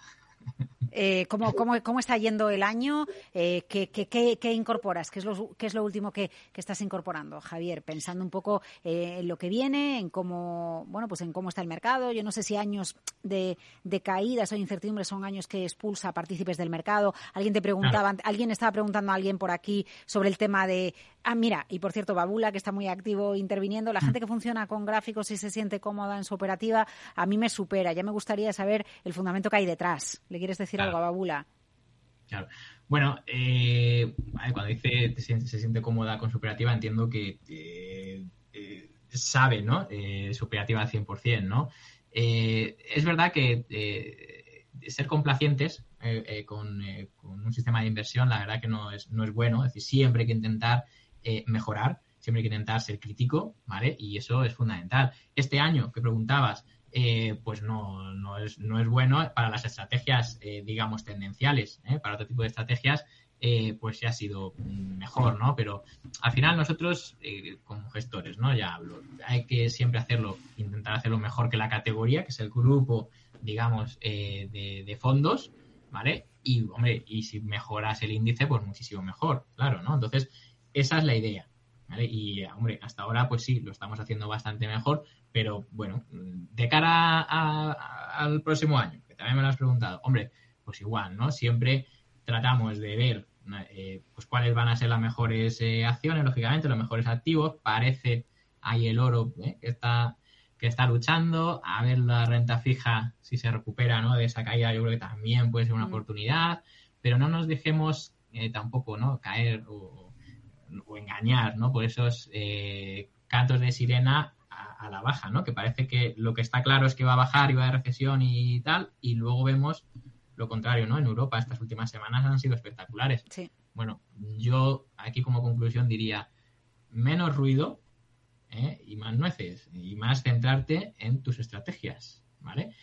Eh, ¿cómo, cómo, cómo, está yendo el año? Eh, ¿qué, qué, qué, incorporas? ¿Qué es lo, qué es lo último que, estás incorporando, Javier? Pensando un poco eh, en lo que viene, en cómo, bueno, pues en cómo está el mercado. Yo no sé si años de, de caídas o incertidumbres son años que expulsa a partícipes del mercado. Alguien te preguntaba, alguien estaba preguntando a alguien por aquí sobre el tema de, ah, mira, y por cierto, Babula, que está muy activo interviniendo, la mm. gente que funciona con gráficos y se siente cómoda en su operativa, a mí me supera. Ya me gustaría saber el fundamento que hay detrás. ¿Le quieres decir algo a Babula? Claro. Bueno, eh, cuando dice se, siente cómoda con su operativa, entiendo que eh, eh, sabe, ¿no? su operativa al 100%, ¿no? es verdad que ser complacientes con, un sistema de inversión, la verdad que no es, no es bueno. Es decir, siempre hay que intentar mejorar. siempre hay que intentar ser crítico, ¿vale? Y eso es fundamental. Este año que preguntabas, eh, pues no, no, es, no es bueno para las estrategias, eh, digamos, tendenciales. ¿eh? Para otro tipo de estrategias, pues ya ha sido mejor, ¿no? Pero al final nosotros, como gestores, ¿no? Ya hablo, hay que siempre hacerlo, intentar hacerlo mejor que la categoría, que es el grupo, digamos, de, de fondos, ¿vale? Y, hombre, y si mejoras el índice, pues muchísimo mejor, claro, ¿no? Entonces, esa es la idea. Y, hombre, hasta ahora, pues sí, lo estamos haciendo bastante mejor, pero bueno, de cara al próximo año, que también me lo has preguntado, hombre, pues igual, ¿no? Siempre tratamos de ver eh, pues cuáles van a ser las mejores eh, acciones, lógicamente, los mejores activos. Parece ahí el oro eh, que está que está luchando, a ver la renta fija si se recupera ¿no? de esa caída, yo creo que también puede ser una oportunidad, pero no nos dejemos tampoco ¿no? caer o, o engañar, ¿no? Por esos eh, cantos de sirena a, la baja, ¿no? Que parece que lo que está claro es que va a bajar y va a haber recesión y tal, y luego vemos lo contrario, ¿no? En Europa estas últimas semanas han sido espectaculares. Sí. Bueno, yo aquí como conclusión diría menos ruido ¿eh? y más nueces y más centrarte en tus estrategias, ¿vale?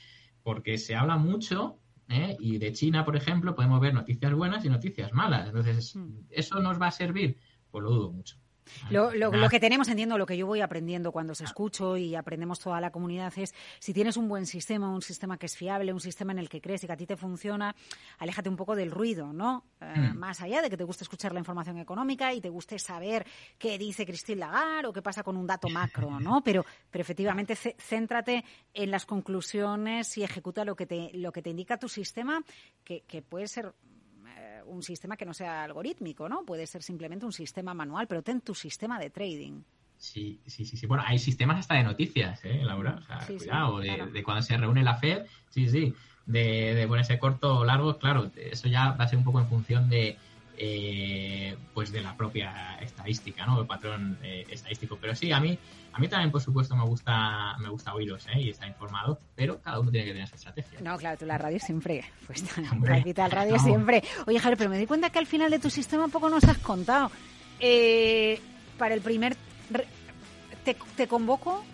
Porque se habla mucho ¿eh? y de China, por ejemplo, podemos ver noticias buenas y noticias malas. Entonces, mm. ¿eso nos va a servir? Pues lo dudo mucho. Lo, que tenemos, entiendo, lo que yo voy aprendiendo cuando os escucho y aprendemos toda la comunidad es si tienes un buen sistema, un sistema que es fiable, un sistema en el que crees y que a ti te funciona, aléjate un poco del ruido, ¿no? Eh, hmm. Más allá de que te guste escuchar la información económica y te guste saber qué dice Christine Lagarde o qué pasa con un dato macro, ¿no? Pero, pero efectivamente céntrate en las conclusiones y ejecuta lo que te, lo que te indica tu sistema, que, que puede ser un sistema que no sea algorítmico, ¿no? Puede ser simplemente un sistema manual, pero ten tu sistema de trading. Sí, sí, sí, sí. Bueno, hay sistemas hasta de noticias, ¿eh, Laura? O sea, cuidado, de, cuando se reúne la FED, sí, sí. De, de ponerse corto o largo, claro, eso ya va a ser un poco en función de, eh, pues de la propia estadística, ¿no? El patrón eh, estadístico. Pero sí, a mí a mí también, por supuesto, me gusta, me gusta oíros ¿eh? y estar informado, pero cada uno tiene que tener su estrategia. No, claro, tú la radio siempre, pues la radio siempre. Oye, Javier, pero me di cuenta que al final de tu sistema poco nos has contado. Eh, para el primer... Te, convoco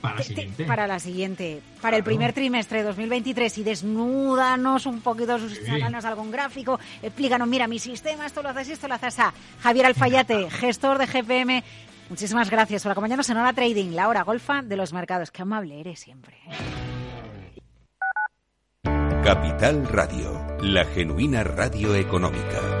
para la siguiente. para la siguiente. Para el primer trimestre de 2023 y desnúdanos un poquito, sacanos algún gráfico, explícanos, mira, mi sistema, esto lo haces, esto lo haces a Javier Alfayate, gestor de GPM Muchísimas gracias por acompañarnos en Hora Trading, la hora golfa de los mercados. Qué amable eres siempre. Capital Radio, la genuina radio económica.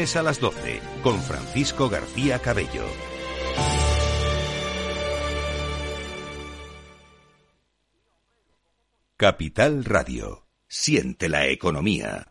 a las 12, con Francisco García. García Cabello. Capital Radio. Siente la economía.